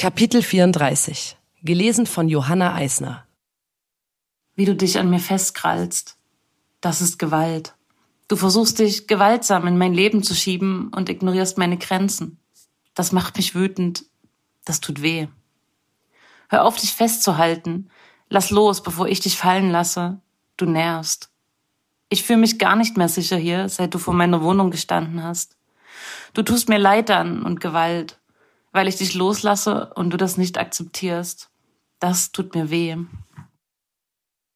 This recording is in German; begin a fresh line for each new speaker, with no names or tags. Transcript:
Kapitel 34. Gelesen von Johanna Eisner.
Wie du dich an mir festkrallst. Das ist Gewalt. Du versuchst dich gewaltsam in mein Leben zu schieben und ignorierst meine Grenzen. Das macht mich wütend. Das tut weh. Hör auf, dich festzuhalten. Lass los, bevor ich dich fallen lasse. Du nervst. Ich fühle mich gar nicht mehr sicher hier, seit du vor meiner Wohnung gestanden hast. Du tust mir Leid an und Gewalt weil ich dich loslasse und du das nicht akzeptierst. Das tut mir weh.